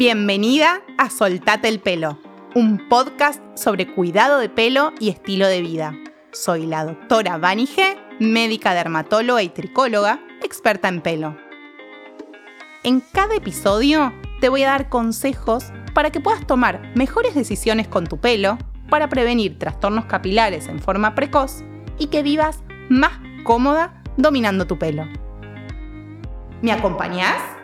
Bienvenida a Soltate el Pelo, un podcast sobre cuidado de pelo y estilo de vida. Soy la doctora Vani G, médica dermatóloga y tricóloga, experta en pelo. En cada episodio te voy a dar consejos para que puedas tomar mejores decisiones con tu pelo, para prevenir trastornos capilares en forma precoz y que vivas más cómoda dominando tu pelo. ¿Me acompañás?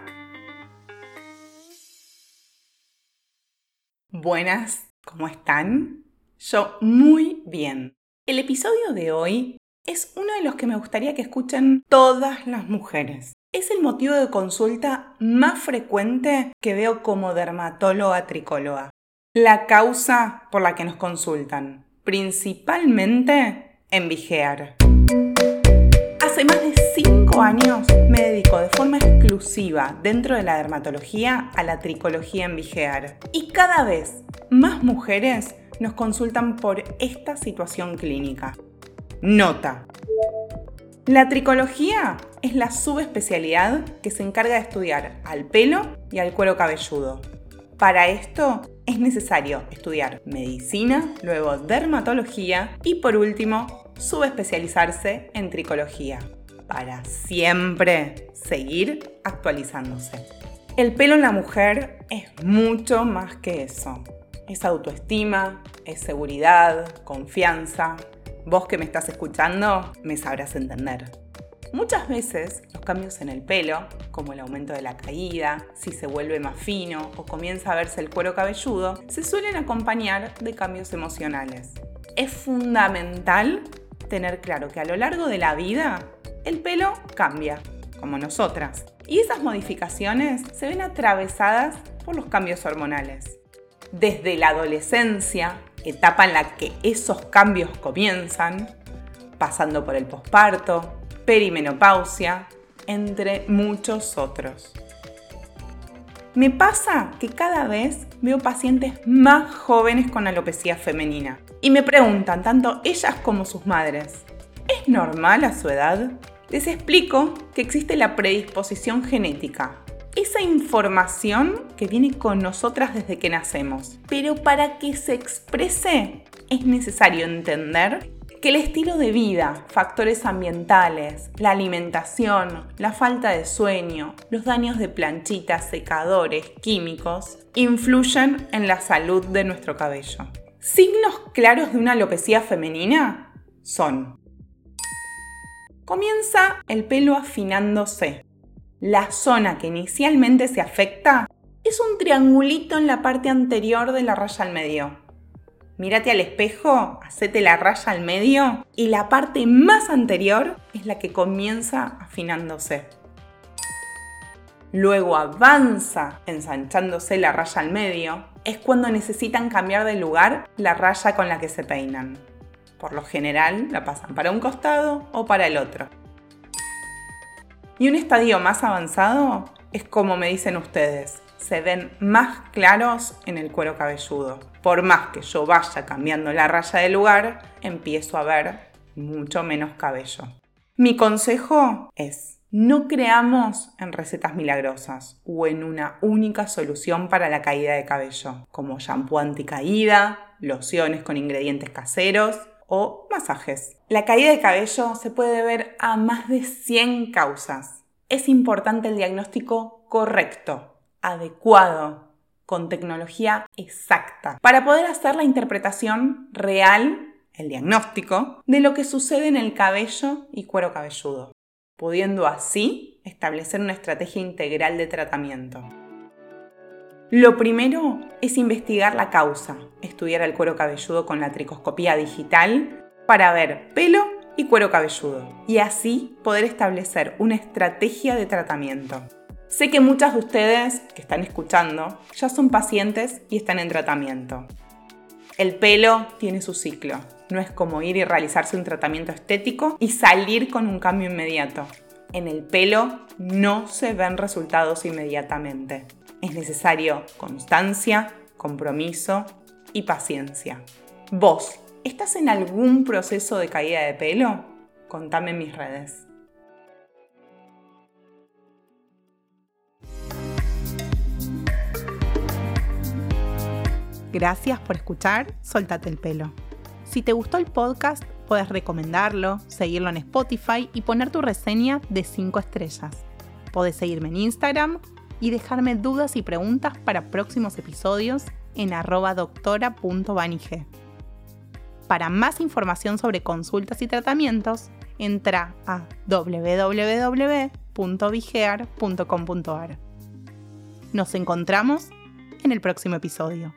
Buenas, ¿cómo están? Yo muy bien. El episodio de hoy es uno de los que me gustaría que escuchen todas las mujeres. Es el motivo de consulta más frecuente que veo como dermatóloga tricóloga. La causa por la que nos consultan, principalmente en vigear. Hace más de 5 años me dedico de forma exclusiva dentro de la dermatología a la tricología en vigear. Y cada vez más mujeres nos consultan por esta situación clínica. Nota. La tricología es la subespecialidad que se encarga de estudiar al pelo y al cuero cabelludo. Para esto es necesario estudiar medicina, luego dermatología y por último subespecializarse en tricología para siempre seguir actualizándose. El pelo en la mujer es mucho más que eso. Es autoestima, es seguridad, confianza. Vos que me estás escuchando me sabrás entender. Muchas veces los cambios en el pelo, como el aumento de la caída, si se vuelve más fino o comienza a verse el cuero cabelludo, se suelen acompañar de cambios emocionales. Es fundamental tener claro que a lo largo de la vida el pelo cambia, como nosotras. Y esas modificaciones se ven atravesadas por los cambios hormonales. Desde la adolescencia, etapa en la que esos cambios comienzan, pasando por el posparto, perimenopausia, entre muchos otros. Me pasa que cada vez veo pacientes más jóvenes con alopecia femenina y me preguntan, tanto ellas como sus madres, ¿es normal a su edad? Les explico que existe la predisposición genética, esa información que viene con nosotras desde que nacemos. Pero para que se exprese es necesario entender que el estilo de vida, factores ambientales, la alimentación, la falta de sueño, los daños de planchitas, secadores, químicos, influyen en la salud de nuestro cabello. Signos claros de una alopecia femenina son Comienza el pelo afinándose. La zona que inicialmente se afecta es un triangulito en la parte anterior de la raya al medio. Mírate al espejo, hacete la raya al medio y la parte más anterior es la que comienza afinándose. Luego avanza ensanchándose la raya al medio, es cuando necesitan cambiar de lugar la raya con la que se peinan. Por lo general la pasan para un costado o para el otro. Y un estadio más avanzado es como me dicen ustedes, se ven más claros en el cuero cabelludo. Por más que yo vaya cambiando la raya de lugar, empiezo a ver mucho menos cabello. Mi consejo es, no creamos en recetas milagrosas o en una única solución para la caída de cabello, como shampoo anticaída, lociones con ingredientes caseros o masajes. La caída de cabello se puede ver a más de 100 causas. Es importante el diagnóstico correcto adecuado, con tecnología exacta, para poder hacer la interpretación real, el diagnóstico, de lo que sucede en el cabello y cuero cabelludo, pudiendo así establecer una estrategia integral de tratamiento. Lo primero es investigar la causa, estudiar el cuero cabelludo con la tricoscopía digital para ver pelo y cuero cabelludo y así poder establecer una estrategia de tratamiento. Sé que muchas de ustedes que están escuchando ya son pacientes y están en tratamiento. El pelo tiene su ciclo. No es como ir y realizarse un tratamiento estético y salir con un cambio inmediato. En el pelo no se ven resultados inmediatamente. Es necesario constancia, compromiso y paciencia. ¿Vos estás en algún proceso de caída de pelo? Contame en mis redes. Gracias por escuchar Soltate el pelo. Si te gustó el podcast, puedes recomendarlo, seguirlo en Spotify y poner tu reseña de 5 estrellas. Podés seguirme en Instagram y dejarme dudas y preguntas para próximos episodios en arroba doctora.banige. Para más información sobre consultas y tratamientos, entra a www.vigear.com.ar. Nos encontramos en el próximo episodio.